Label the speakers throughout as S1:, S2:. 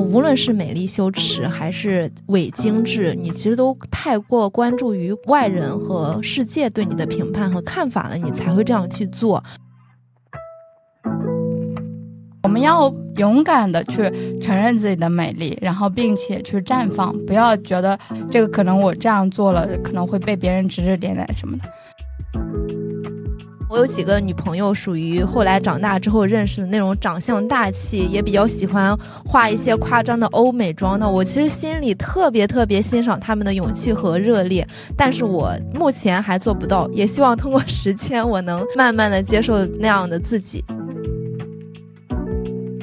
S1: 无论是美丽羞耻还是伪精致，你其实都太过关注于外人和世界对你的评判和看法了，你才会这样去做。
S2: 我们要勇敢的去承认自己的美丽，然后并且去绽放，不要觉得这个可能我这样做了可能会被别人指指点点什么的。
S1: 我有几个女朋友，属于后来长大之后认识的那种长相大气，也比较喜欢画一些夸张的欧美妆的。我其实心里特别特别欣赏她们的勇气和热烈，但是我目前还做不到，也希望通过时间，我能慢慢的接受那样的自己。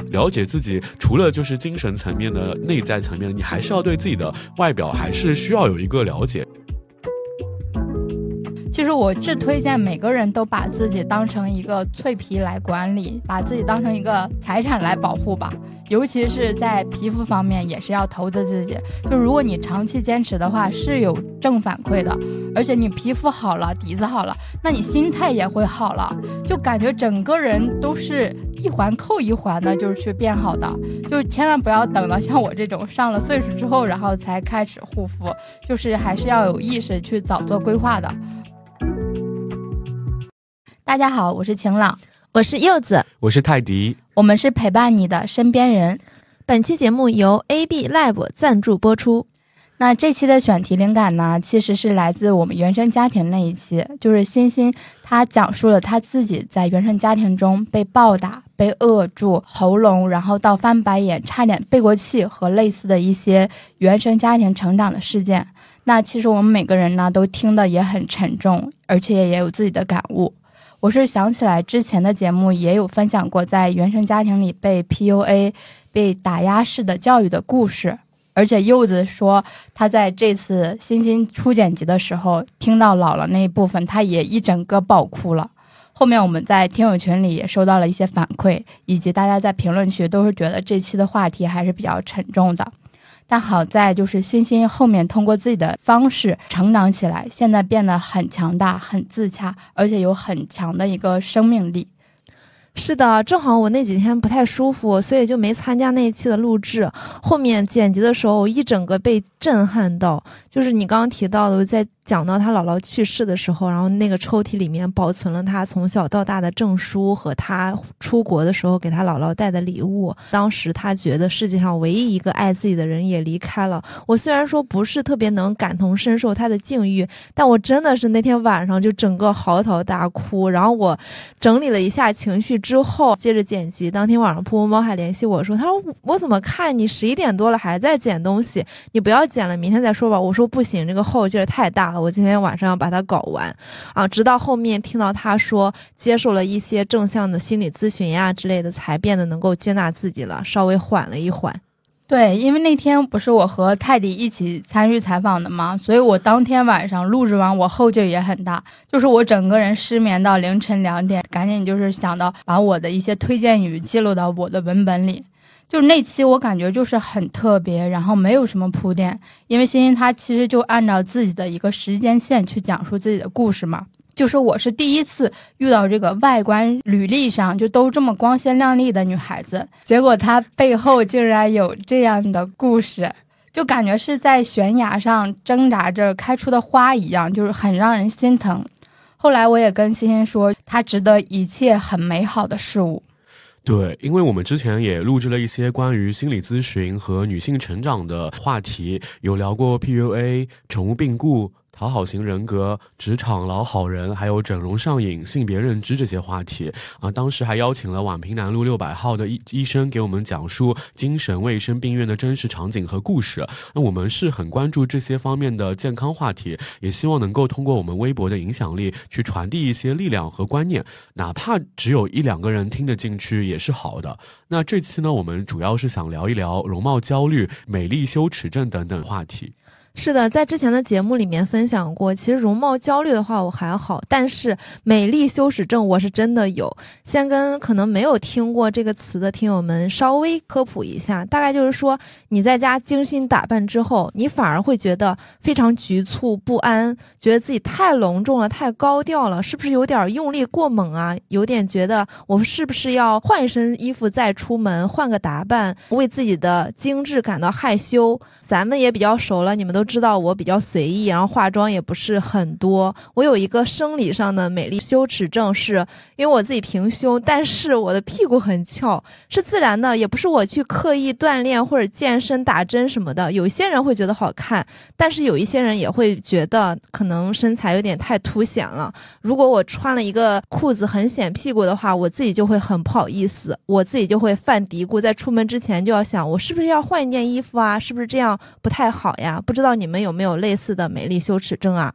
S3: 了解自己，除了就是精神层面的内在层面，你还是要对自己的外表还是需要有一个了解。
S2: 我是推荐每个人都把自己当成一个脆皮来管理，把自己当成一个财产来保护吧。尤其是在皮肤方面，也是要投资自己。就如果你长期坚持的话，是有正反馈的。而且你皮肤好了，底子好了，那你心态也会好了，就感觉整个人都是一环扣一环的，就是去变好的。就千万不要等到像我这种上了岁数之后，然后才开始护肤，就是还是要有意识去早做规划的。大家好，我是晴朗，
S1: 我是柚子，
S3: 我是泰迪，
S2: 我们是陪伴你的身边人。
S1: 本期节目由 AB Lab 赞助播出。
S2: 那这期的选题灵感呢，其实是来自我们原生家庭那一期，就是欣欣她讲述了她自己在原生家庭中被暴打、被扼住喉咙，然后到翻白眼、差点背过气和类似的一些原生家庭成长的事件。那其实我们每个人呢，都听的也很沉重，而且也有自己的感悟。我是想起来之前的节目也有分享过，在原生家庭里被 PUA、被打压式的教育的故事。而且柚子说，他在这次欣欣初剪辑的时候，听到姥姥那一部分，他也一整个爆哭了。后面我们在听友群里也收到了一些反馈，以及大家在评论区都是觉得这期的话题还是比较沉重的。但好在就是欣欣后面通过自己的方式成长起来，现在变得很强大、很自洽，而且有很强的一个生命力。
S1: 是的，正好我那几天不太舒服，所以就没参加那一期的录制。后面剪辑的时候，一整个被震撼到，就是你刚刚提到的，在。讲到他姥姥去世的时候，然后那个抽屉里面保存了他从小到大的证书和他出国的时候给他姥姥带的礼物。当时他觉得世界上唯一一个爱自己的人也离开了。我虽然说不是特别能感同身受他的境遇，但我真的是那天晚上就整个嚎啕大哭。然后我整理了一下情绪之后，接着剪辑。当天晚上，噗噗猫还联系我说：“他说我怎么看你十一点多了还在剪东西？你不要剪了，明天再说吧。”我说：“不行，这个后劲儿太大了。”我今天晚上要把它搞完，啊，直到后面听到他说接受了一些正向的心理咨询呀之类的，才变得能够接纳自己了，稍微缓了一缓。
S2: 对，因为那天不是我和泰迪一起参与采访的吗？所以我当天晚上录制完，我后劲也很大，就是我整个人失眠到凌晨两点，赶紧就是想到把我的一些推荐语记录到我的文本里。就是那期我感觉就是很特别，然后没有什么铺垫，因为欣欣她其实就按照自己的一个时间线去讲述自己的故事嘛。就是我是第一次遇到这个外观履历上就都这么光鲜亮丽的女孩子，结果她背后竟然有这样的故事，就感觉是在悬崖上挣扎着开出的花一样，就是很让人心疼。后来我也跟欣欣说，她值得一切很美好的事物。
S3: 对，因为我们之前也录制了一些关于心理咨询和女性成长的话题，有聊过 PUA、宠物病故。讨好型人格、职场老好人，还有整容上瘾、性别认知这些话题啊，当时还邀请了宛平南路六百号的医医生给我们讲述精神卫生病院的真实场景和故事。那我们是很关注这些方面的健康话题，也希望能够通过我们微博的影响力去传递一些力量和观念，哪怕只有一两个人听得进去也是好的。那这期呢，我们主要是想聊一聊容貌焦虑、美丽羞耻症等等话题。
S1: 是的，在之前的节目里面分享过，其实容貌焦虑的话我还好，但是美丽羞耻症我是真的有。先跟可能没有听过这个词的听友们稍微科普一下，大概就是说你在家精心打扮之后，你反而会觉得非常局促不安，觉得自己太隆重了，太高调了，是不是有点用力过猛啊？有点觉得我是不是要换一身衣服再出门，换个打扮，为自己的精致感到害羞。咱们也比较熟了，你们都都知道我比较随意，然后化妆也不是很多。我有一个生理上的美丽羞耻症，是因为我自己平胸，但是我的屁股很翘，是自然的，也不是我去刻意锻炼或者健身打针什么的。有些人会觉得好看，但是有一些人也会觉得可能身材有点太凸显了。如果我穿了一个裤子很显屁股的话，我自己就会很不好意思，我自己就会犯嘀咕，在出门之前就要想，我是不是要换一件衣服啊？是不是这样？不太好呀，不知道你们有没有类似的美丽羞耻症啊？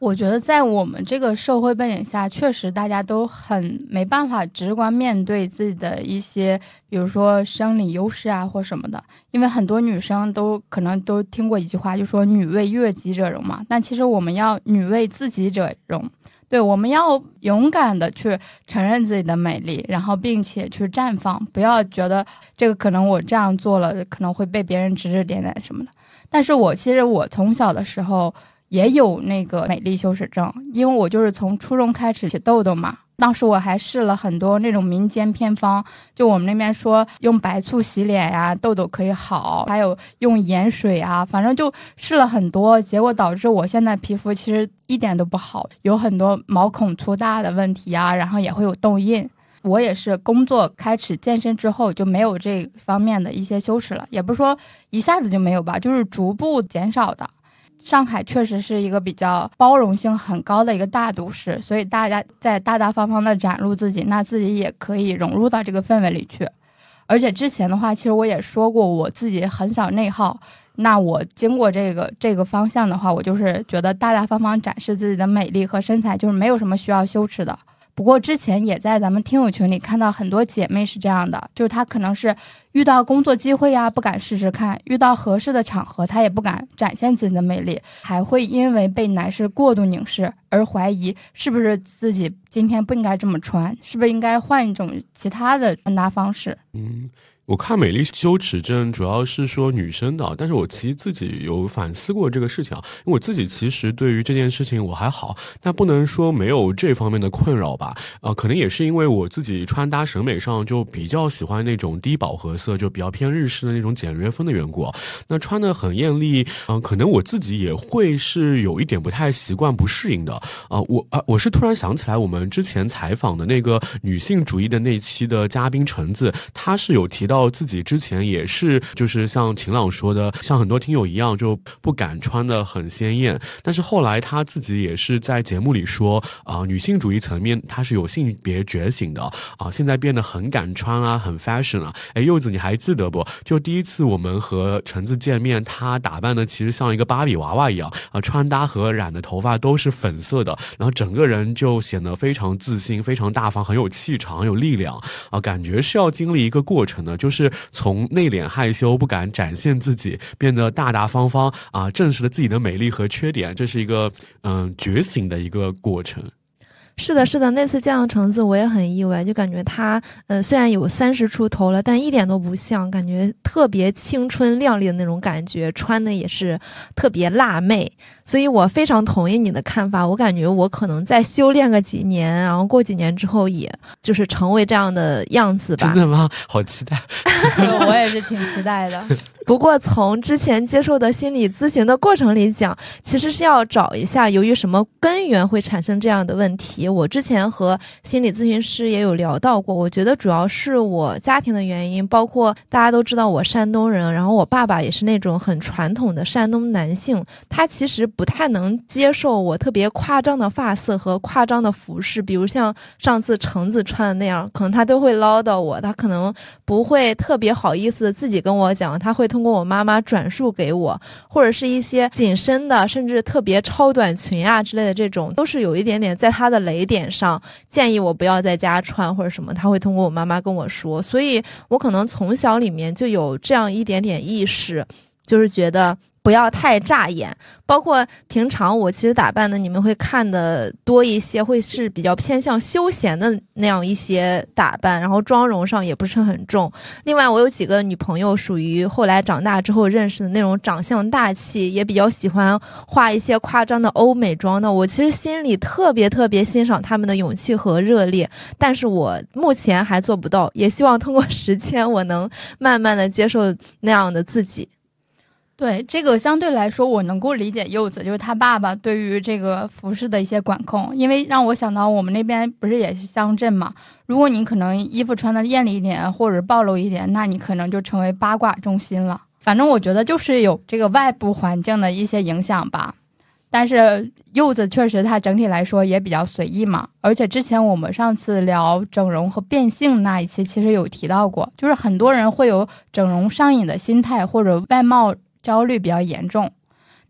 S2: 我觉得在我们这个社会背景下，确实大家都很没办法直观面对自己的一些，比如说生理优势啊或什么的。因为很多女生都可能都听过一句话，就说“女为悦己者容”嘛。但其实我们要“女为自己者容”，对，我们要勇敢的去承认自己的美丽，然后并且去绽放，不要觉得这个可能我这样做了可能会被别人指指点点什么的。但是我其实我从小的时候也有那个美丽羞耻症，因为我就是从初中开始起痘痘嘛。当时我还试了很多那种民间偏方，就我们那边说用白醋洗脸呀，痘痘可以好；还有用盐水啊，反正就试了很多，结果导致我现在皮肤其实一点都不好，有很多毛孔粗大的问题啊，然后也会有痘印。我也是工作开始健身之后就没有这方面的一些羞耻了，也不是说一下子就没有吧，就是逐步减少的。上海确实是一个比较包容性很高的一个大都市，所以大家在大大方方的展露自己，那自己也可以融入到这个氛围里去。而且之前的话，其实我也说过，我自己很少内耗。那我经过这个这个方向的话，我就是觉得大大方方展示自己的美丽和身材，就是没有什么需要羞耻的。不过之前也在咱们听友群里看到很多姐妹是这样的，就是她可能是遇到工作机会呀不敢试试看，遇到合适的场合她也不敢展现自己的魅力，还会因为被男士过度凝视而怀疑是不是自己今天不应该这么穿，是不是应该换一种其他的穿搭方式？
S3: 嗯。我看美丽羞耻症主要是说女生的，但是我其实自己有反思过这个事情，因为我自己其实对于这件事情我还好，但不能说没有这方面的困扰吧。呃，可能也是因为我自己穿搭审美上就比较喜欢那种低饱和色，就比较偏日式的那种简约风的缘故。那穿的很艳丽，嗯，可能我自己也会是有一点不太习惯、不适应的。啊，我啊，我是突然想起来，我们之前采访的那个女性主义的那期的嘉宾橙子，她是有提到。到自己之前也是，就是像晴朗说的，像很多听友一样，就不敢穿的很鲜艳。但是后来他自己也是在节目里说，啊，女性主义层面他是有性别觉醒的啊，现在变得很敢穿啊，很 fashion 啊。哎，柚子你还记得不？就第一次我们和橙子见面，她打扮的其实像一个芭比娃娃一样啊，穿搭和染的头发都是粉色的，然后整个人就显得非常自信、非常大方、很有气场、很有力量啊，感觉是要经历一个过程的。就是从内敛害羞、不敢展现自己，变得大大方方啊，正视了自己的美丽和缺点，这是一个嗯觉醒的一个过程。
S1: 是的，是的，那次见到橙子，我也很意外，就感觉她，嗯，虽然有三十出头了，但一点都不像，感觉特别青春靓丽的那种感觉，穿的也是特别辣妹，所以我非常同意你的看法。我感觉我可能再修炼个几年，然后过几年之后，也就是成为这样的样子吧。
S3: 真的吗？好期待！
S2: 我也是挺期待的。
S1: 不过从之前接受的心理咨询的过程里讲，其实是要找一下由于什么根源会产生这样的问题。我之前和心理咨询师也有聊到过，我觉得主要是我家庭的原因，包括大家都知道我山东人，然后我爸爸也是那种很传统的山东男性，他其实不太能接受我特别夸张的发色和夸张的服饰，比如像上次橙子穿的那样，可能他都会唠叨我，他可能不会特别好意思自己跟我讲，他会。通过我妈妈转述给我，或者是一些紧身的，甚至特别超短裙啊之类的，这种都是有一点点在她的雷点上，建议我不要在家穿或者什么。他会通过我妈妈跟我说，所以我可能从小里面就有这样一点点意识，就是觉得不要太扎眼，包括平常我其实打扮的，你们会看的多一些，会是比较偏向休闲的那样一些打扮，然后妆容上也不是很重。另外，我有几个女朋友属于后来长大之后认识的那种长相大气，也比较喜欢画一些夸张的欧美妆的。我其实心里特别特别欣赏他们的勇气和热烈，但是我目前还做不到，也希望通过时间，我能慢慢的接受那样的自己。
S2: 对这个相对来说，我能够理解柚子，就是他爸爸对于这个服饰的一些管控，因为让我想到我们那边不是也是乡镇嘛，如果你可能衣服穿的艳丽一点或者暴露一点，那你可能就成为八卦中心了。反正我觉得就是有这个外部环境的一些影响吧。但是柚子确实它整体来说也比较随意嘛，而且之前我们上次聊整容和变性那一期其实有提到过，就是很多人会有整容上瘾的心态或者外貌。焦虑比较严重，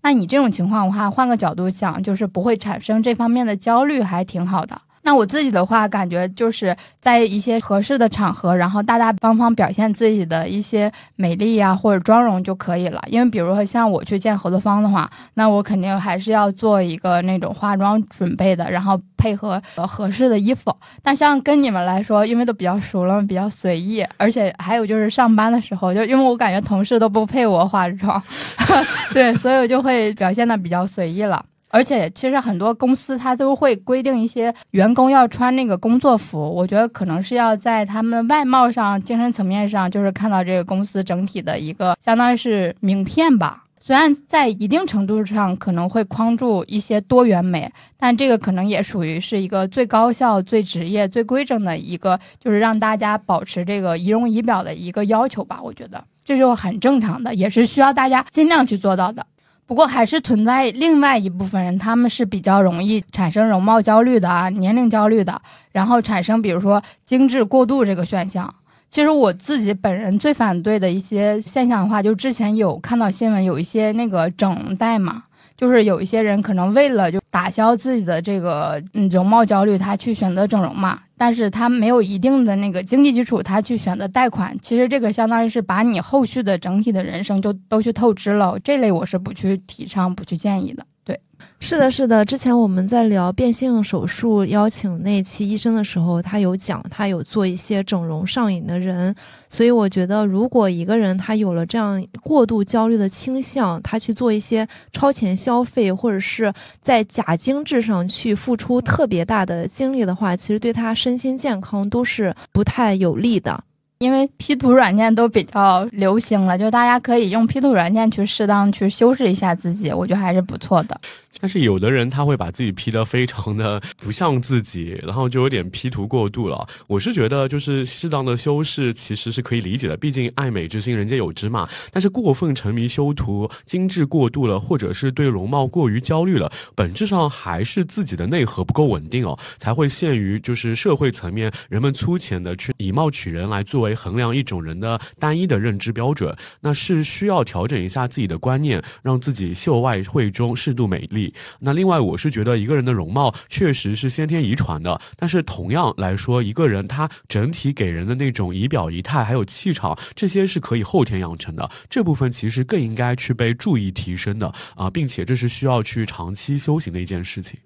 S2: 那你这种情况的话，换个角度想，就是不会产生这方面的焦虑，还挺好的。那我自己的话，感觉就是在一些合适的场合，然后大大方方表现自己的一些美丽呀或者妆容就可以了。因为比如说像我去见合作方的话，那我肯定还是要做一个那种化妆准备的，然后配合合适的衣服。但像跟你们来说，因为都比较熟了，比较随意，而且还有就是上班的时候，就因为我感觉同事都不配我化妆，对，所以我就会表现的比较随意了。而且，其实很多公司它都会规定一些员工要穿那个工作服。我觉得可能是要在他们外貌上、精神层面上，就是看到这个公司整体的一个，相当于是名片吧。虽然在一定程度上可能会框住一些多元美，但这个可能也属于是一个最高效、最职业、最规整的一个，就是让大家保持这个仪容仪表的一个要求吧。我觉得这就很正常的，也是需要大家尽量去做到的。不过还是存在另外一部分人，他们是比较容易产生容貌焦虑的啊，年龄焦虑的，然后产生比如说精致过度这个选项。其实我自己本人最反对的一些现象的话，就之前有看到新闻，有一些那个整代嘛，就是有一些人可能为了就打消自己的这个嗯容貌焦虑，他去选择整容嘛。但是他没有一定的那个经济基础，他去选择贷款，其实这个相当于是把你后续的整体的人生就都去透支了。这类我是不去提倡、不去建议的。对。
S1: 是的，是的。之前我们在聊变性手术邀请那期医生的时候，他有讲他有做一些整容上瘾的人，所以我觉得如果一个人他有了这样过度焦虑的倾向，他去做一些超前消费，或者是在假精致上去付出特别大的精力的话，其实对他身心健康都是不太有利的。
S2: 因为 P 图软件都比较流行了，就大家可以用 P 图软件去适当去修饰一下自己，我觉得还是不错的。
S3: 但是有的人他会把自己 P 得非常的不像自己，然后就有点 P 图过度了。我是觉得就是适当的修饰其实是可以理解的，毕竟爱美之心人皆有之嘛。但是过分沉迷修图、精致过度了，或者是对容貌过于焦虑了，本质上还是自己的内核不够稳定哦，才会陷于就是社会层面人们粗浅的去以貌取人来作为衡量一种人的单一的认知标准。那是需要调整一下自己的观念，让自己秀外慧中，适度美丽。那另外，我是觉得一个人的容貌确实是先天遗传的，但是同样来说，一个人他整体给人的那种仪表仪态还有气场，这些是可以后天养成的。这部分其实更应该去被注意提升的啊，并且这是需要去长期修行的一件事情。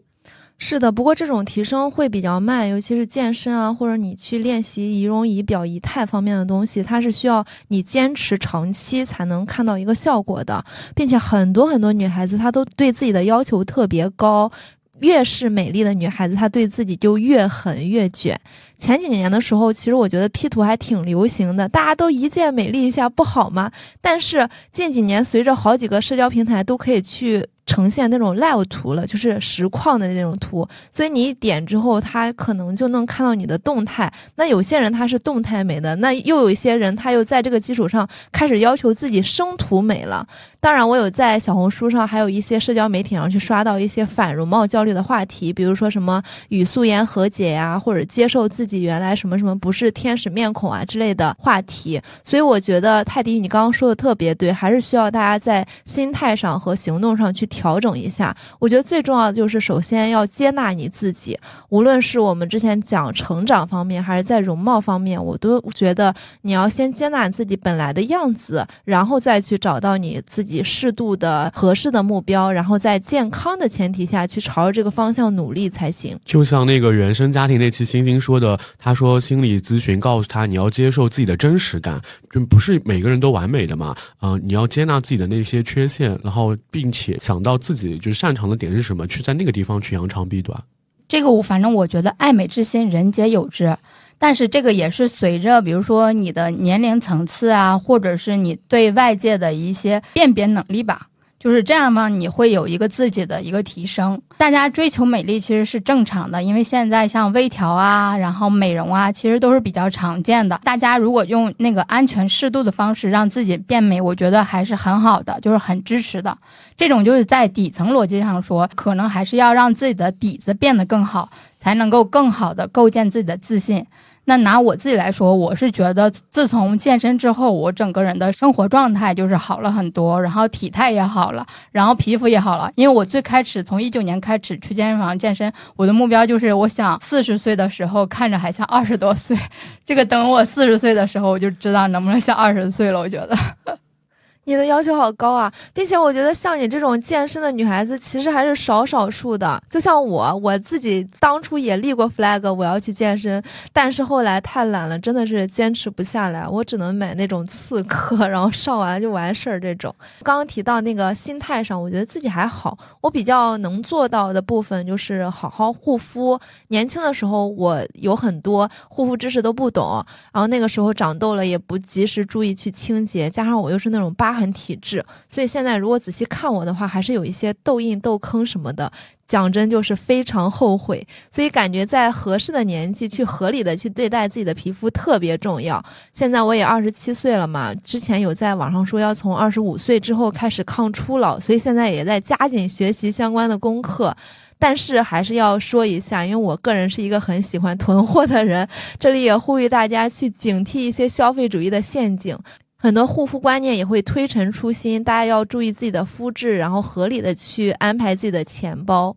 S1: 是的，不过这种提升会比较慢，尤其是健身啊，或者你去练习仪容仪表仪态方面的东西，它是需要你坚持长期才能看到一个效果的，并且很多很多女孩子她都对自己的要求特别高，越是美丽的女孩子，她对自己就越狠越卷。前几年的时候，其实我觉得 P 图还挺流行的，大家都一键美丽一下不好吗？但是近几年，随着好几个社交平台都可以去。呈现那种 live 图了，就是实况的那种图，所以你一点之后，它可能就能看到你的动态。那有些人他是动态美的，那又有一些人他又在这个基础上开始要求自己生图美了。当然，我有在小红书上，还有一些社交媒体上去刷到一些反容貌焦虑的话题，比如说什么与素颜和解呀，或者接受自己原来什么什么不是天使面孔啊之类的话题。所以我觉得泰迪，你刚刚说的特别对，还是需要大家在心态上和行动上去。调整一下。我觉得最重要的就是首先要接纳你自己，无论是我们之前讲成长方面，还是在容貌方面，我都觉得你要先接纳自己本来的样子，然后再去找到你自己适度的合适的目标，然后在健康的前提下去朝着这个方向努力才行。
S3: 就像那个原生家庭那期星星说的，他说心理咨询告诉他你要接受自己的真实感，就不是每个人都完美的嘛，嗯、你要接纳自己的那些缺陷，然后并且想到到自己就是擅长的点是什么，去在那个地方去扬长避短。
S2: 这个我反正我觉得爱美之心人皆有之，但是这个也是随着比如说你的年龄层次啊，或者是你对外界的一些辨别能力吧。就是这样嘛，你会有一个自己的一个提升。大家追求美丽其实是正常的，因为现在像微调啊，然后美容啊，其实都是比较常见的。大家如果用那个安全适度的方式让自己变美，我觉得还是很好的，就是很支持的。这种就是在底层逻辑上说，可能还是要让自己的底子变得更好，才能够更好的构建自己的自信。那拿我自己来说，我是觉得自从健身之后，我整个人的生活状态就是好了很多，然后体态也好了，然后皮肤也好了。因为我最开始从一九年开始去健身房健身，我的目标就是我想四十岁的时候看着还像二十多岁。这个等我四十岁的时候，我就知道能不能像二十岁了。我觉得。
S1: 你的要求好高啊，并且我觉得像你这种健身的女孩子，其实还是少少数的。就像我，我自己当初也立过 flag，我要去健身，但是后来太懒了，真的是坚持不下来。我只能买那种次课，然后上完了就完事儿这种。刚刚提到那个心态上，我觉得自己还好。我比较能做到的部分就是好好护肤。年轻的时候，我有很多护肤知识都不懂，然后那个时候长痘了也不及时注意去清洁，加上我又是那种疤。很体质，所以现在如果仔细看我的话，还是有一些痘印、痘坑什么的。讲真，就是非常后悔。所以感觉在合适的年纪去合理的去对待自己的皮肤特别重要。现在我也二十七岁了嘛，之前有在网上说要从二十五岁之后开始抗初老，所以现在也在加紧学习相关的功课。但是还是要说一下，因为我个人是一个很喜欢囤货的人，这里也呼吁大家去警惕一些消费主义的陷阱。很多护肤观念也会推陈出新，大家要注意自己的肤质，然后合理的去安排自己的钱包。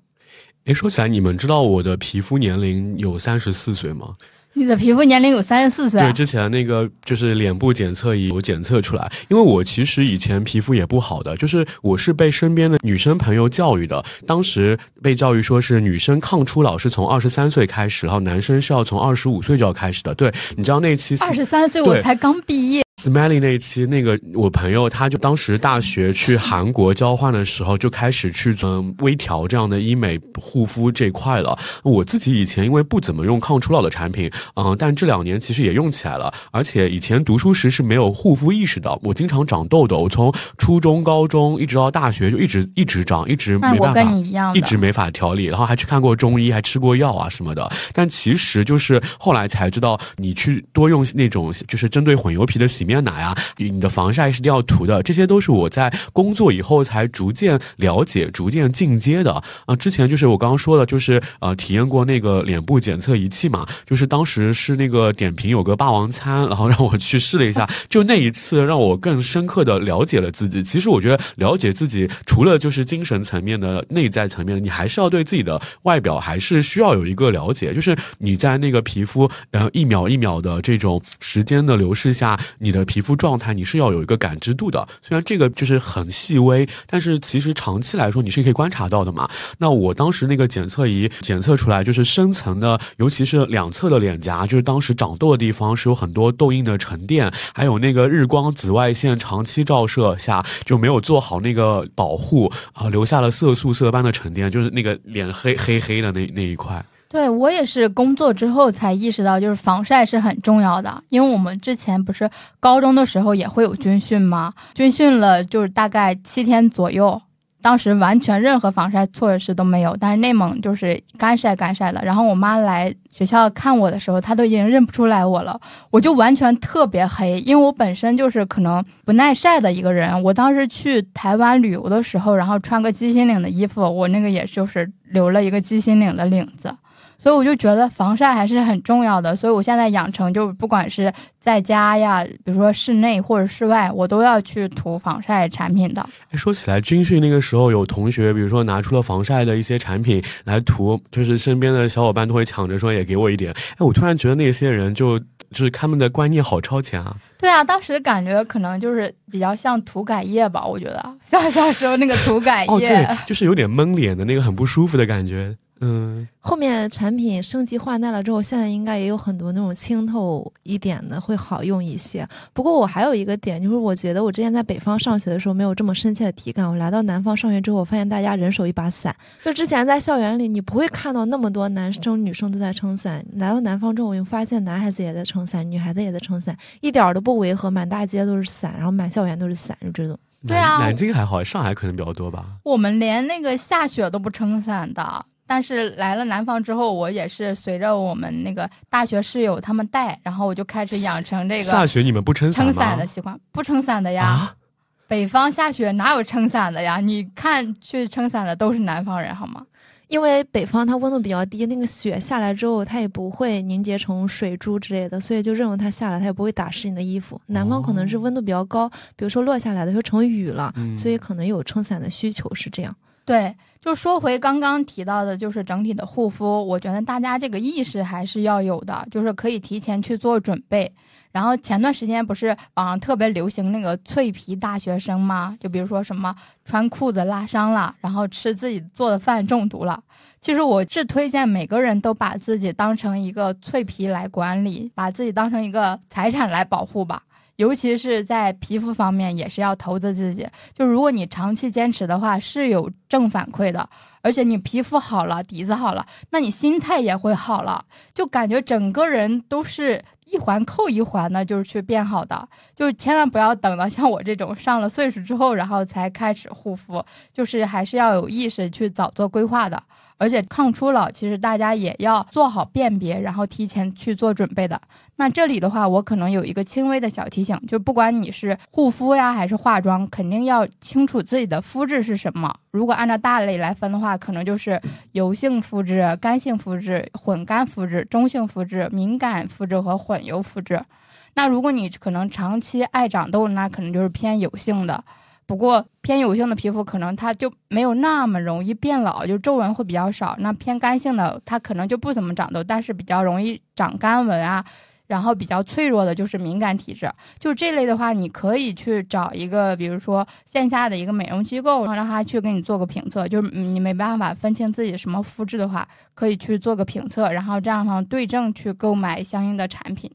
S3: 诶，说起来，你们知道我的皮肤年龄有三十四岁吗？
S2: 你的皮肤年龄有三十四岁？
S3: 对，之前那个就是脸部检测仪有检测出来。因为我其实以前皮肤也不好的，就是我是被身边的女生朋友教育的。当时被教育说是女生抗初老是从二十三岁开始，然后男生是要从二十五岁就要开始的。对，你知道那期
S2: 二十三岁我才刚毕业。
S3: Smelly 那一期，那个我朋友他就当时大学去韩国交换的时候，就开始去嗯微调这样的医美护肤这块了。我自己以前因为不怎么用抗初老的产品，嗯，但这两年其实也用起来了。而且以前读书时是没有护肤意识的，我经常长痘痘，我从初中、高中一直到大学就一直一直长，一直没办法，一直没法调理。然后还去看过中医，还吃过药啊什么的。但其实就是后来才知道，你去多用那种就是针对混油皮的洗面。面奶啊，你的防晒是一定要涂的，这些都是我在工作以后才逐渐了解、逐渐进阶的啊。之前就是我刚刚说的，就是呃，体验过那个脸部检测仪器嘛，就是当时是那个点评有个霸王餐，然后让我去试了一下，就那一次让我更深刻的了解了自己。其实我觉得了解自己，除了就是精神层面的、内在层面，你还是要对自己的外表还是需要有一个了解。就是你在那个皮肤然后一秒一秒的这种时间的流逝下，你的。皮肤状态你是要有一个感知度的，虽然这个就是很细微，但是其实长期来说你是可以观察到的嘛。那我当时那个检测仪检测出来，就是深层的，尤其是两侧的脸颊，就是当时长痘的地方是有很多痘印的沉淀，还有那个日光紫外线长期照射下就没有做好那个保护啊，留下了色素色斑的沉淀，就是那个脸黑黑黑的那那一块。
S2: 对我也是工作之后才意识到，就是防晒是很重要的。因为我们之前不是高中的时候也会有军训吗？军训了就是大概七天左右，当时完全任何防晒措施都没有。但是内蒙就是干晒干晒的。然后我妈来学校看我的时候，她都已经认不出来我了，我就完全特别黑，因为我本身就是可能不耐晒的一个人。我当时去台湾旅游的时候，然后穿个鸡心领的衣服，我那个也就是留了一个鸡心领的领子。所以我就觉得防晒还是很重要的。所以我现在养成就不管是在家呀，比如说室内或者室外，我都要去涂防晒产品的。
S3: 哎，说起来，军训那个时候有同学，比如说拿出了防晒的一些产品来涂，就是身边的小伙伴都会抢着说也给我一点。哎，我突然觉得那些人就就是他们的观念好超前啊。
S2: 对啊，当时感觉可能就是比较像涂改液吧，我觉得像小时候那个涂改液，
S3: 哦，对，就是有点闷脸的那个很不舒服的感觉。嗯，
S1: 后面产品升级换代了之后，现在应该也有很多那种清透一点的会好用一些。不过我还有一个点，就是我觉得我之前在北方上学的时候没有这么深切的体感，我来到南方上学之后，我发现大家人手一把伞。就之前在校园里，你不会看到那么多男生女生都在撑伞。来到南方之后，我又发现男孩子也在撑伞，女孩子也在撑伞，一点都不违和，满大街都是伞，然后满校园都是伞，就这种。
S2: 对啊，
S3: 南京还好，上海可能比较多吧。
S2: 我们连那个下雪都不撑伞的。但是来了南方之后，我也是随着我们那个大学室友他们带，然后我就开始养成这个
S3: 下雪你们不撑伞
S2: 撑伞的习惯，不撑伞的呀。北方下雪哪有撑伞的呀？你看去撑伞的都是南方人好吗？
S1: 因为北方它温度比较低，那个雪下来之后它也不会凝结成水珠之类的，所以就认为它下来它也不会打湿你的衣服。南方可能是温度比较高，比如说落下来的就成雨了，所以可能有撑伞的需求是这样。
S2: 对。就说回刚刚提到的，就是整体的护肤，我觉得大家这个意识还是要有的，就是可以提前去做准备。然后前段时间不是网上特别流行那个脆皮大学生吗？就比如说什么穿裤子拉伤了，然后吃自己做的饭中毒了。其实我是推荐每个人都把自己当成一个脆皮来管理，把自己当成一个财产来保护吧。尤其是在皮肤方面，也是要投资自己。就如果你长期坚持的话，是有正反馈的。而且你皮肤好了，底子好了，那你心态也会好了，就感觉整个人都是一环扣一环的，就是去变好的。就千万不要等到像我这种上了岁数之后，然后才开始护肤，就是还是要有意识去早做规划的。而且抗初老，其实大家也要做好辨别，然后提前去做准备的。那这里的话，我可能有一个轻微的小提醒，就不管你是护肤呀还是化妆，肯定要清楚自己的肤质是什么。如果按照大类来分的话，可能就是油性肤质、干性肤质、混干肤质、中性肤质、敏感肤质和混油肤质。那如果你可能长期爱长痘，那可能就是偏油性的。不过偏油性的皮肤可能它就没有那么容易变老，就皱纹会比较少。那偏干性的它可能就不怎么长痘，但是比较容易长干纹啊。然后比较脆弱的就是敏感体质，就这类的话，你可以去找一个，比如说线下的一个美容机构，然后让他去给你做个评测。就是你没办法分清自己什么肤质的话，可以去做个评测，然后这样的话对症去购买相应的产品。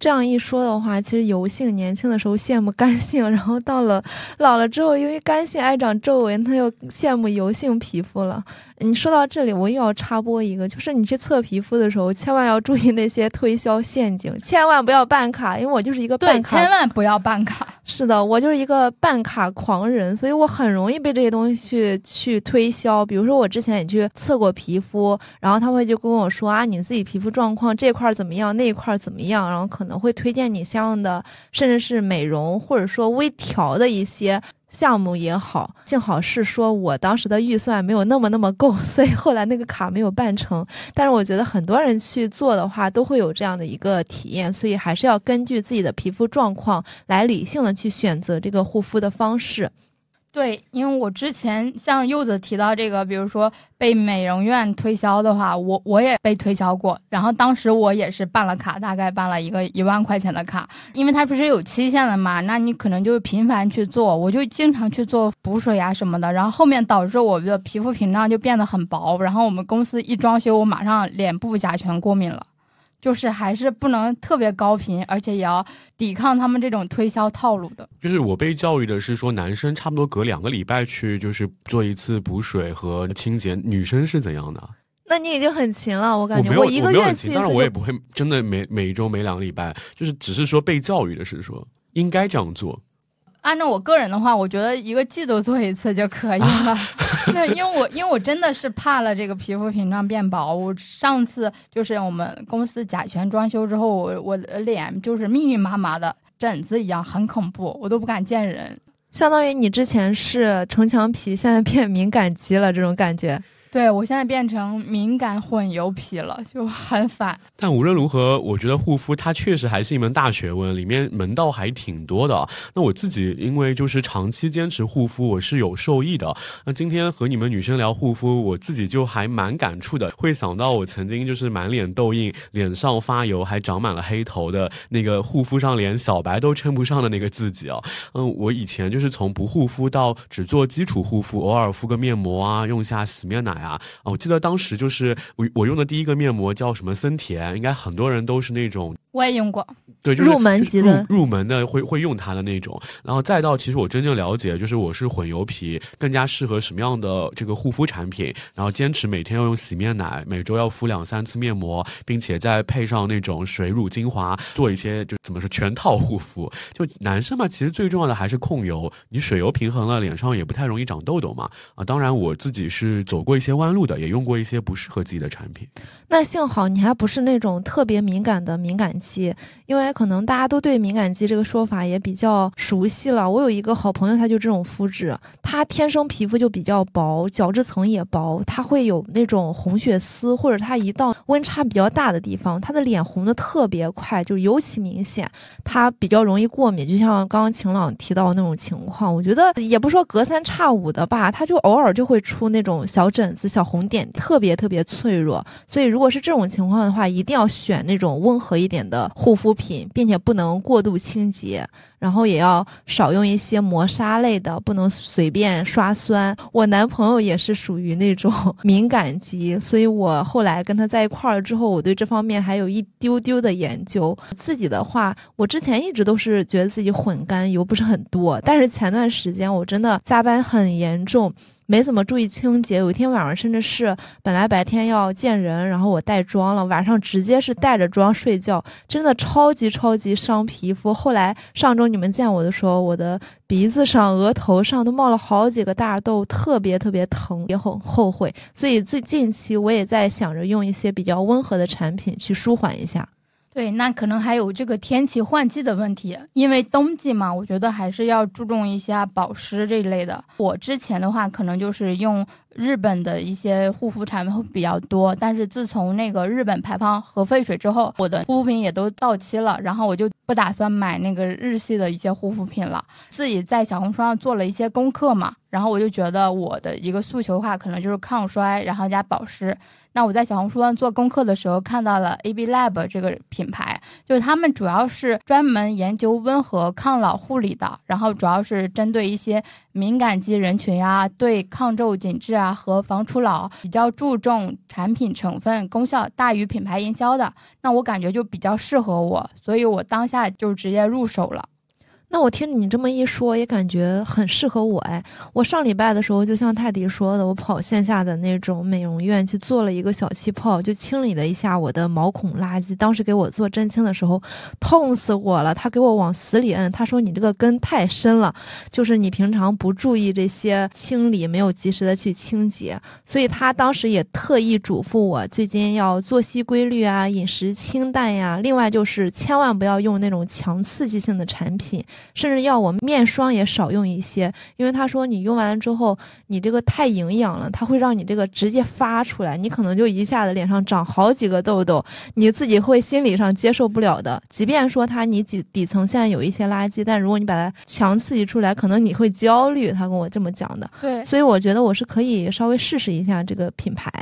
S1: 这样一说的话，其实油性年轻的时候羡慕干性，然后到了老了之后，因为干性爱长皱纹，他又羡慕油性皮肤了。你说到这里，我又要插播一个，就是你去测皮肤的时候，千万要注意那些推销陷阱，千万不要办卡，因为我就是一个办
S2: 卡，千万不要办卡。
S1: 是的，我就是一个办卡狂人，所以我很容易被这些东西去去推销。比如说我之前也去测过皮肤，然后他会就跟我说啊，你自己皮肤状况这块怎么样，那一块怎么样，然后可能能会推荐你相应的，甚至是美容或者说微调的一些。项目也好，幸好是说我当时的预算没有那么那么够，所以后来那个卡没有办成。但是我觉得很多人去做的话，都会有这样的一个体验，所以还是要根据自己的皮肤状况来理性的去选择这个护肤的方式。
S2: 对，因为我之前像柚子提到这个，比如说被美容院推销的话，我我也被推销过。然后当时我也是办了卡，大概办了一个一万块钱的卡，因为它不是有期限的嘛，那你可能就频繁去做，我就经常去做补水啊什么的。然后后面导致我的皮肤屏障就变得很薄，然后我们公司一装修，我马上脸部甲醛过敏了。就是还是不能特别高频，而且也要抵抗他们这种推销套路的。
S3: 就是我被教育的是说，男生差不多隔两个礼拜去就是做一次补水和清洁，女生是怎样的？
S1: 那你已经很勤了，我感觉
S3: 我
S1: 一个月去一次。
S3: 当然我也不会真的每每一周每两个礼拜，就是只是说被教育的是说应该这样做。
S2: 按照我个人的话，我觉得一个季度做一次就可以了。那因为我因为我真的是怕了这个皮肤屏障变薄。我上次就是我们公司甲醛装修之后，我我的脸就是密密麻麻的疹子一样，很恐怖，我都不敢见人。
S1: 相当于你之前是城墙皮，现在变敏感肌了，这种感觉。
S2: 对我现在变成敏感混油皮了，就很烦。
S3: 但无论如何，我觉得护肤它确实还是一门大学问，里面门道还挺多的。那我自己因为就是长期坚持护肤，我是有受益的。那今天和你们女生聊护肤，我自己就还蛮感触的，会想到我曾经就是满脸痘印、脸上发油、还长满了黑头的那个护肤上连小白都称不上的那个自己啊。嗯，我以前就是从不护肤到只做基础护肤，偶尔敷个面膜啊，用下洗面奶。啊我记得当时就是我我用的第一个面膜叫什么森田，应该很多人都是那种。
S2: 我也用过，
S3: 对，就是
S1: 入门级的，
S3: 入门的会会用它的那种，然后再到其实我真正了解，就是我是混油皮，更加适合什么样的这个护肤产品，然后坚持每天要用洗面奶，每周要敷两三次面膜，并且再配上那种水乳精华，做一些就怎么说全套护肤。就男生嘛，其实最重要的还是控油，你水油平衡了，脸上也不太容易长痘痘嘛。啊，当然我自己是走过一些弯路的，也用过一些不适合自己的产品。
S1: 那幸好你还不是那种特别敏感的敏感。肌，因为可能大家都对敏感肌这个说法也比较熟悉了。我有一个好朋友，他就这种肤质，他天生皮肤就比较薄，角质层也薄，他会有那种红血丝，或者他一到温差比较大的地方，他的脸红的特别快，就尤其明显。他比较容易过敏，就像刚刚晴朗提到的那种情况，我觉得也不说隔三差五的吧，他就偶尔就会出那种小疹子、小红点，特别特别脆弱。所以如如果是这种情况的话，一定要选那种温和一点。的护肤品，并且不能过度清洁，然后也要少用一些磨砂类的，不能随便刷酸。我男朋友也是属于那种敏感肌，所以我后来跟他在一块儿之后，我对这方面还有一丢丢的研究。自己的话，我之前一直都是觉得自己混干油不是很多，但是前段时间我真的加班很严重。没怎么注意清洁，有一天晚上甚至是本来白天要见人，然后我带妆了，晚上直接是带着妆睡觉，真的超级超级伤皮肤。后来上周你们见我的时候，我的鼻子上、额头上都冒了好几个大痘，特别特别疼，也很后悔。所以最近期我也在想着用一些比较温和的产品去舒缓一下。
S2: 对，那可能还有这个天气换季的问题，因为冬季嘛，我觉得还是要注重一下保湿这一类的。我之前的话，可能就是用。日本的一些护肤产品会比较多，但是自从那个日本排放核废水之后，我的护肤品也都到期了，然后我就不打算买那个日系的一些护肤品了。自己在小红书上做了一些功课嘛，然后我就觉得我的一个诉求的话，可能就是抗衰，然后加保湿。那我在小红书上做功课的时候，看到了 AB Lab 这个品牌，就是他们主要是专门研究温和抗老护理的，然后主要是针对一些敏感肌人群啊，对抗皱紧致啊。和防初老比较注重产品成分功效大于品牌营销的，那我感觉就比较适合我，所以我当下就直接入手了。
S1: 那我听你这么一说，也感觉很适合我哎！我上礼拜的时候，就像泰迪说的，我跑线下的那种美容院去做了一个小气泡，就清理了一下我的毛孔垃圾。当时给我做针清的时候，痛死我了！他给我往死里摁，他说你这个根太深了，就是你平常不注意这些清理，没有及时的去清洁，所以他当时也特意嘱咐我，最近要作息规律啊，饮食清淡呀，另外就是千万不要用那种强刺激性的产品。甚至要我面霜也少用一些，因为他说你用完了之后，你这个太营养了，它会让你这个直接发出来，你可能就一下子脸上长好几个痘痘，你自己会心理上接受不了的。即便说它你底底层现在有一些垃圾，但如果你把它强刺激出来，可能你会焦虑。他跟我这么讲的，
S2: 对，
S1: 所以我觉得我是可以稍微试试一下这个品牌。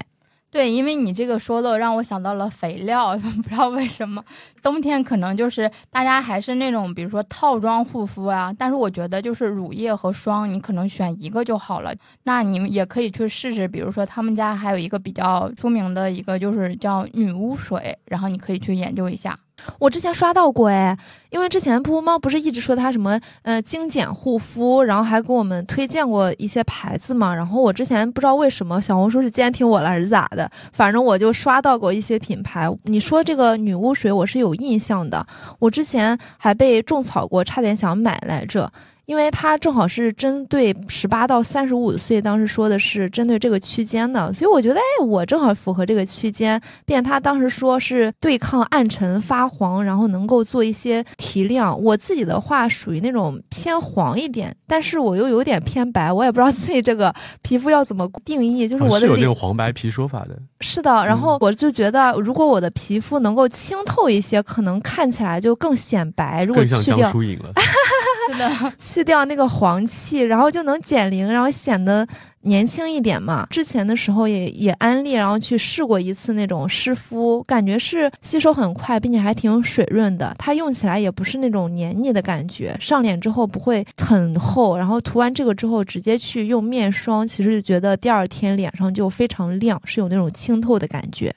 S2: 对，因为你这个说的让我想到了肥料，不知道为什么，冬天可能就是大家还是那种，比如说套装护肤啊，但是我觉得就是乳液和霜，你可能选一个就好了。那你们也可以去试试，比如说他们家还有一个比较出名的一个，就是叫女巫水，然后你可以去研究一下。
S1: 我之前刷到过哎，因为之前噗噗猫不是一直说它什么呃精简护肤，然后还给我们推荐过一些牌子嘛。然后我之前不知道为什么小红书是监听我了还是咋的，反正我就刷到过一些品牌。你说这个女巫水我是有印象的，我之前还被种草过，差点想买来着。因为它正好是针对十八到三十五岁，当时说的是针对这个区间的，所以我觉得，哎，我正好符合这个区间。便他当时说是对抗暗沉发黄，然后能够做一些提亮。我自己的话属于那种偏黄一点，但是我又有点偏白，我也不知道自己这个皮肤要怎么定义。就是我的
S3: 有那种黄白皮说法的。
S1: 是的，然后我就觉得，如果我的皮肤能够清透一些，可能看起来就更显白。如果去掉，去掉那个黄气，然后就能减龄，然后显得年轻一点嘛。之前的时候也也安利，然后去试过一次那种湿敷，感觉是吸收很快，并且还挺水润的。它用起来也不是那种黏腻的感觉，上脸之后不会很厚。然后涂完这个之后，直接去用面霜，其实就觉得第二天脸上就非常亮，是有那种清透的感觉。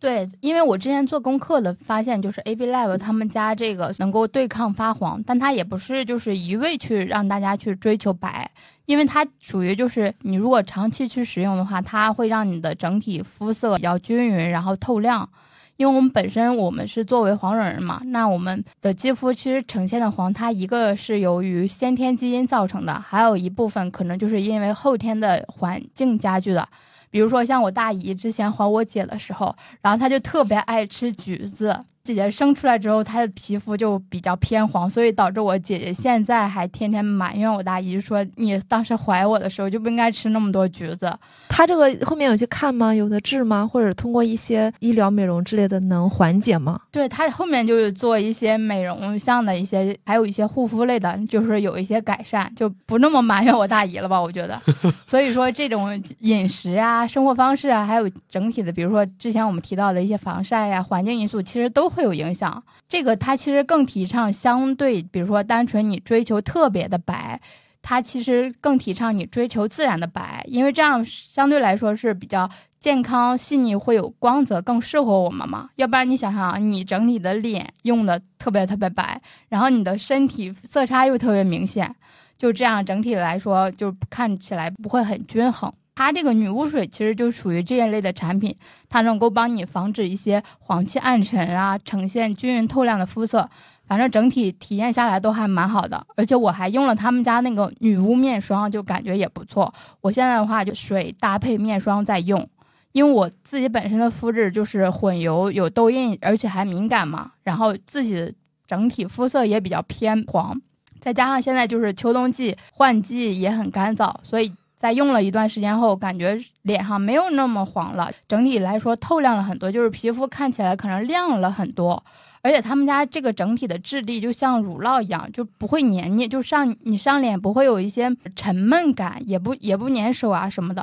S2: 对，因为我之前做功课的发现，就是 A B Lab 他们家这个能够对抗发黄，但它也不是就是一味去让大家去追求白，因为它属于就是你如果长期去使用的话，它会让你的整体肤色比较均匀，然后透亮。因为我们本身我们是作为黄种人嘛，那我们的肌肤其实呈现的黄，它一个是由于先天基因造成的，还有一部分可能就是因为后天的环境加剧的。比如说，像我大姨之前怀我姐的时候，然后她就特别爱吃橘子。姐姐生出来之后，她的皮肤就比较偏黄，所以导致我姐姐现在还天天埋怨我大姨说：“你当时怀我的时候就不应该吃那么多橘子。”
S1: 她这个后面有去看吗？有的治吗？或者通过一些医疗美容之类的能缓解吗？
S2: 对她后面就是做一些美容项的一些，还有一些护肤类的，就是有一些改善，就不那么埋怨我大姨了吧？我觉得。所以说，这种饮食啊、生活方式啊，还有整体的，比如说之前我们提到的一些防晒呀、环境因素，其实都。会会有影响，这个它其实更提倡相对，比如说单纯你追求特别的白，它其实更提倡你追求自然的白，因为这样相对来说是比较健康、细腻，会有光泽，更适合我们嘛。要不然你想想，你整体的脸用的特别特别白，然后你的身体色差又特别明显，就这样整体来说就看起来不会很均衡。它这个女巫水其实就属于这一类的产品，它能够帮你防止一些黄气暗沉啊，呈现均匀透亮的肤色。反正整体体验下来都还蛮好的，而且我还用了他们家那个女巫面霜，就感觉也不错。我现在的话就水搭配面霜在用，因为我自己本身的肤质就是混油有痘印，而且还敏感嘛，然后自己整体肤色也比较偏黄，再加上现在就是秋冬季换季也很干燥，所以。在用了一段时间后，感觉脸上没有那么黄了，整体来说透亮了很多，就是皮肤看起来可能亮了很多。而且他们家这个整体的质地就像乳酪一样，就不会黏腻，就上你上脸不会有一些沉闷感，也不也不粘手啊什么的。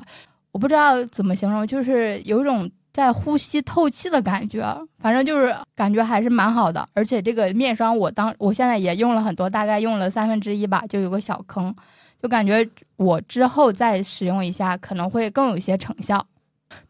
S2: 我不知道怎么形容，就是有一种在呼吸透气的感觉，反正就是感觉还是蛮好的。而且这个面霜我当我现在也用了很多，大概用了三分之一吧，就有个小坑。就感觉我之后再使用一下，可能会更有一些成效。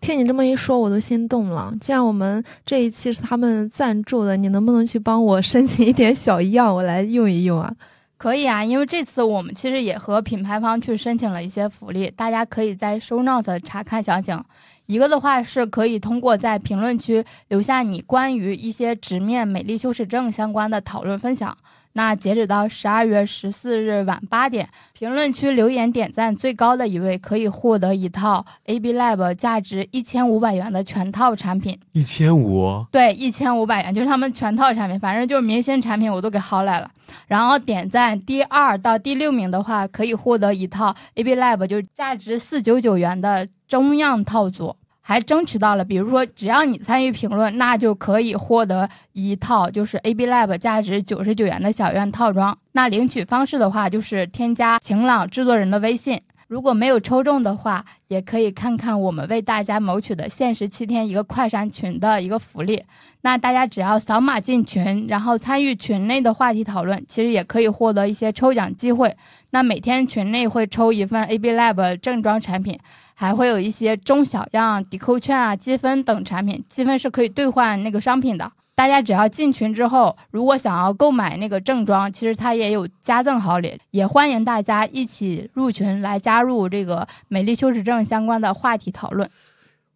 S1: 听你这么一说，我都心动了。既然我们这一期是他们赞助的，你能不能去帮我申请一点小样，我来用一用啊？
S2: 可以啊，因为这次我们其实也和品牌方去申请了一些福利，大家可以在 show notes 查看详情。一个的话是可以通过在评论区留下你关于一些直面美丽羞耻症相关的讨论分享。那截止到十二月十四日晚八点，评论区留言点赞最高的一位可以获得一套 AB Lab 价值一千五百元的全套产品。
S3: 一千五？
S2: 对，一千五百元就是他们全套产品，反正就是明星产品我都给薅来了。然后点赞第二到第六名的话，可以获得一套 AB Lab 就是价值四九九元的中样套组。还争取到了，比如说，只要你参与评论，那就可以获得一套就是 AB Lab 价值九十九元的小院套装。那领取方式的话，就是添加晴朗制作人的微信。如果没有抽中的话，也可以看看我们为大家谋取的限时七天一个快闪群的一个福利。那大家只要扫码进群，然后参与群内的话题讨论，其实也可以获得一些抽奖机会。那每天群内会抽一份 AB Lab 正装产品。还会有一些中小样抵扣券啊、积分等产品，积分是可以兑换那个商品的。大家只要进群之后，如果想要购买那个正装，其实它也有加赠好礼，也欢迎大家一起入群来加入这个美丽羞耻症相关的话题讨论。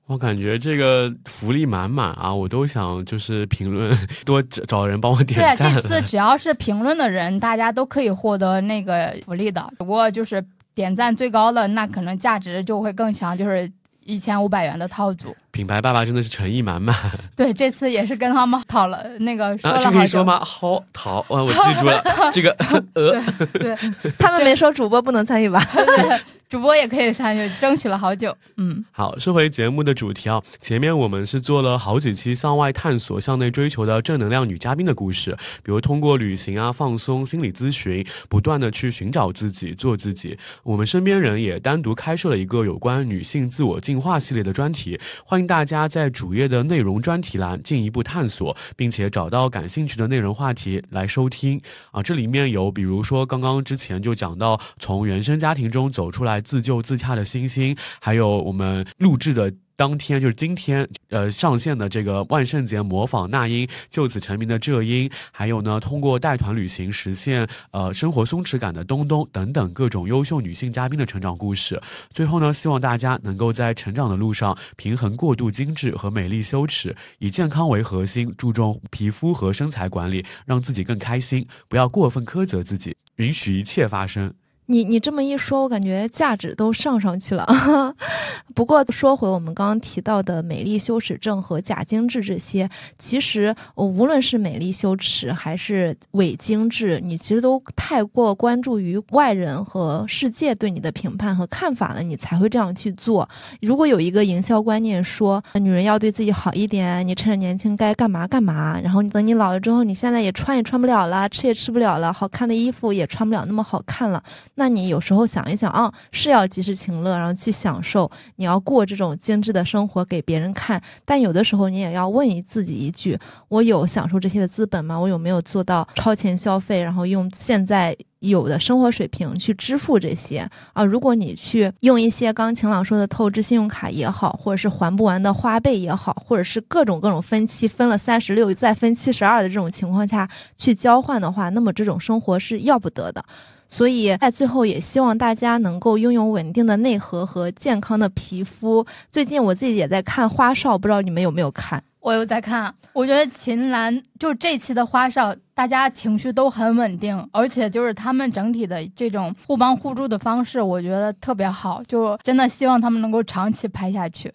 S3: 我感觉这个福利满满啊，我都想就是评论多找找人帮我点
S2: 对，
S3: 赞。
S2: 这次只要是评论的人，大家都可以获得那个福利的。不过就是点赞最高的，那可能价值就会更强，就是一千五百元的套组。
S3: 品牌爸爸真的是诚意满满
S2: 对，这次也是跟他们讨了那个说
S3: 啊！
S2: 了好久。
S3: 这可以说吗？好，讨，啊，我记住了这个 呃。
S2: 对
S1: 他们没说主播不能参与吧？
S2: 对，主播也可以参与，争取了好久。嗯，
S3: 好，说回节目的主题啊，前面我们是做了好几期向外探索、向内追求的正能量女嘉宾的故事，比如通过旅行啊、放松、心理咨询，不断的去寻找自己、做自己。我们身边人也单独开设了一个有关女性自我进化系列的专题，欢迎大家在主页的内容专题栏进一步探索，并且找到感兴趣的内容话题来收听啊。这里面有比如说刚刚之前就讲到从原生家庭中走出来自救自洽的星星，还有我们录制的。当天就是今天，呃，上线的这个万圣节模仿那英就此成名的浙英，还有呢，通过带团旅行实现呃生活松弛感的东东等等各种优秀女性嘉宾的成长故事。最后呢，希望大家能够在成长的路上平衡过度精致和美丽羞耻，以健康为核心，注重皮肤和身材管理，让自己更开心，不要过分苛责自己，允许一切发生。
S1: 你你这么一说，我感觉价值都上上去了。不过说回我们刚刚提到的美丽羞耻症和假精致这些，其实无论是美丽羞耻还是伪精致，你其实都太过关注于外人和世界对你的评判和看法了，你才会这样去做。如果有一个营销观念说女人要对自己好一点，你趁着年轻该干嘛干嘛，然后你等你老了之后，你现在也穿也穿不了了，吃也吃不了了，好看的衣服也穿不了那么好看了。那你有时候想一想啊，是要及时行乐，然后去享受，你要过这种精致的生活给别人看。但有的时候你也要问一自己一句：我有享受这些的资本吗？我有没有做到超前消费，然后用现在有的生活水平去支付这些啊？如果你去用一些刚晴朗说的透支信用卡也好，或者是还不完的花呗也好，或者是各种各种分期分了三十六再分七十二的这种情况下去交换的话，那么这种生活是要不得的。所以在最后，也希望大家能够拥有稳定的内核和健康的皮肤。最近我自己也在看《花少》，不知道你们有没有看？
S2: 我有在看，我觉得秦岚就这期的花少，大家情绪都很稳定，而且就是他们整体的这种互帮互助的方式，我觉得特别好，就真的希望他们能够长期拍下去。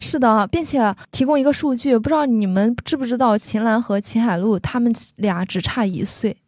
S1: 是的，并且提供一个数据，不知道你们知不知道，秦岚和秦海璐他们俩只差一岁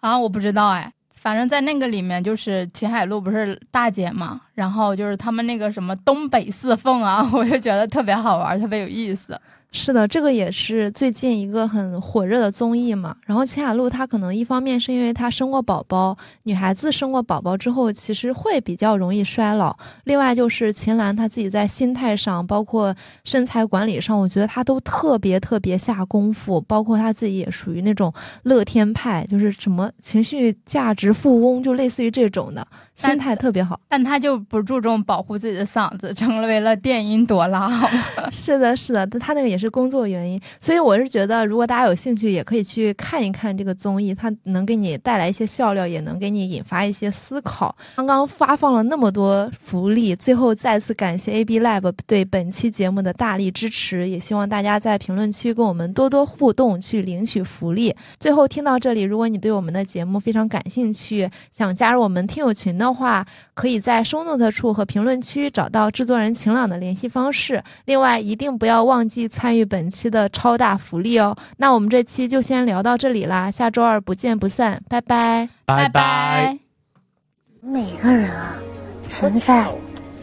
S2: 啊？我不知道哎。反正，在那个里面，就是秦海璐不是大姐嘛，然后就是他们那个什么东北四凤啊，我就觉得特别好玩，特别有意思。
S1: 是的，这个也是最近一个很火热的综艺嘛。然后秦海璐她可能一方面是因为她生过宝宝，女孩子生过宝宝之后其实会比较容易衰老。另外就是秦岚她自己在心态上，包括身材管理上，我觉得她都特别特别下功夫。包括她自己也属于那种乐天派，就是什么情绪价值富翁，就类似于这种的。心态特别好，
S2: 但他就不注重保护自己的嗓子，成为了电音朵拉。
S1: 是的，是的，他那个也是工作原因，所以我是觉得，如果大家有兴趣，也可以去看一看这个综艺，它能给你带来一些笑料，也能给你引发一些思考。刚刚发放了那么多福利，最后再次感谢 AB Lab 对本期节目的大力支持，也希望大家在评论区跟我们多多互动，去领取福利。最后听到这里，如果你对我们的节目非常感兴趣，想加入我们听友群的话，可以在收 note 处和评论区找到制作人晴朗的联系方式。另外，一定不要忘记参与本期的超大福利哦。那我们这期就先聊到这里啦，下周二不见不散，拜拜，
S3: 拜拜。
S4: 每个人啊，存在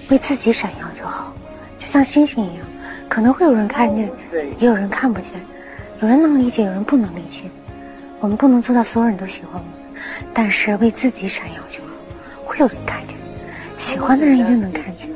S4: 为自己闪耀就好，就像星星一样，可能会有人看见，也有人看不见，有人能理解，有人不能理解。我们不能做到所有人都喜欢我们，但是为自己闪耀就好。会有人看见，喜欢的人一定能看见。